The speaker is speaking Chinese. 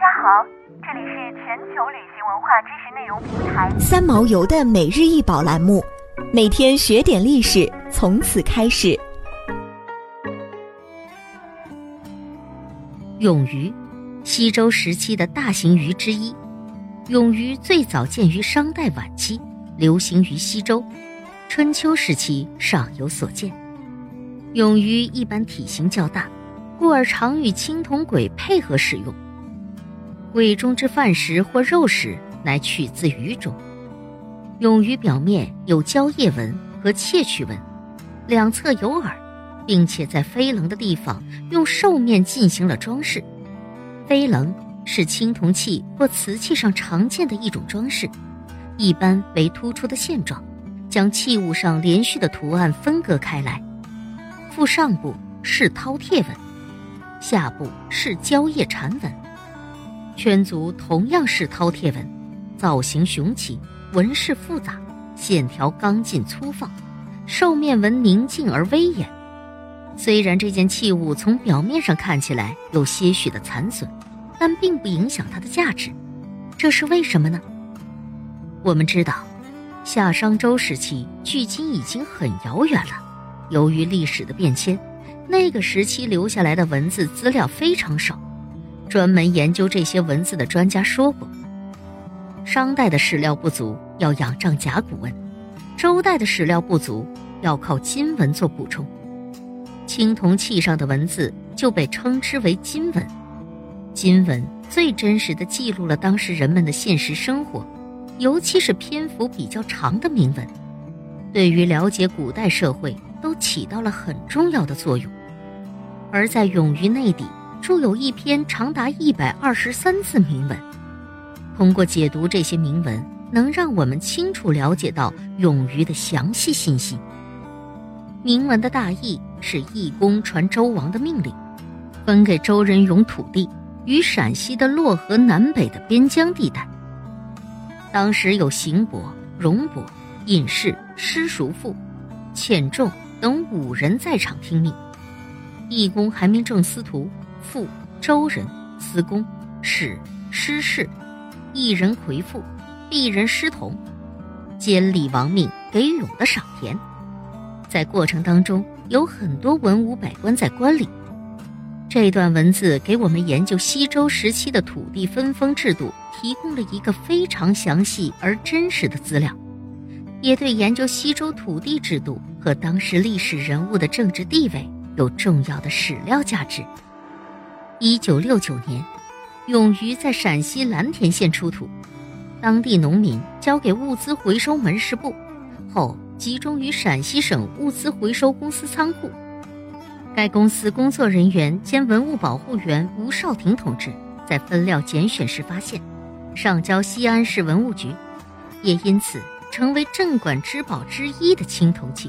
家好，这里是全球旅行文化知识内容平台三毛游的每日一宝栏目，每天学点历史，从此开始。永鱼，西周时期的大型鱼之一。永鱼最早见于商代晚期，流行于西周，春秋时期尚有所见。永鱼一般体型较大，故而常与青铜簋配合使用。胃中之饭食或肉食，乃取自鱼中。永鱼表面有蕉叶纹和窃取纹，两侧有耳，并且在飞棱的地方用兽面进行了装饰。飞棱是青铜器或瓷器上常见的一种装饰，一般为突出的线状，将器物上连续的图案分割开来。腹上部是饕餮纹，下部是蕉叶蝉纹，圈足同样是饕餮纹，造型雄奇，纹饰复杂，线条刚劲粗放，兽面纹宁静而威严。虽然这件器物从表面上看起来有些许的残损，但并不影响它的价值。这是为什么呢？我们知道，夏商周时期距今已经很遥远了。由于历史的变迁，那个时期留下来的文字资料非常少。专门研究这些文字的专家说过，商代的史料不足，要仰仗甲骨文；周代的史料不足，要靠金文做补充。青铜器上的文字就被称之为金文。金文最真实的记录了当时人们的现实生活，尤其是篇幅比较长的铭文，对于了解古代社会。都起到了很重要的作用，而在永于内底著有一篇长达一百二十三字铭文。通过解读这些铭文，能让我们清楚了解到永于的详细信息。铭文的大意是义公传周王的命令，分给周人永土地与陕西的洛河南北的边疆地带。当时有邢伯、荣伯、尹氏、施叔父、欠仲。等五人在场听命，义公还命正司徒、傅、周人、司公、史、师事，一人魁父，一人师同，监理王命给勇的赏田。在过程当中，有很多文武百官在观礼。这段文字给我们研究西周时期的土地分封制度提供了一个非常详细而真实的资料。也对研究西周土地制度和当时历史人物的政治地位有重要的史料价值。一九六九年，永鱼在陕西蓝田县出土，当地农民交给物资回收门市部，后集中于陕西省物资回收公司仓库。该公司工作人员兼文物保护员吴少廷同志在分料拣选时发现，上交西安市文物局，也因此。成为镇馆之宝之一的青铜器。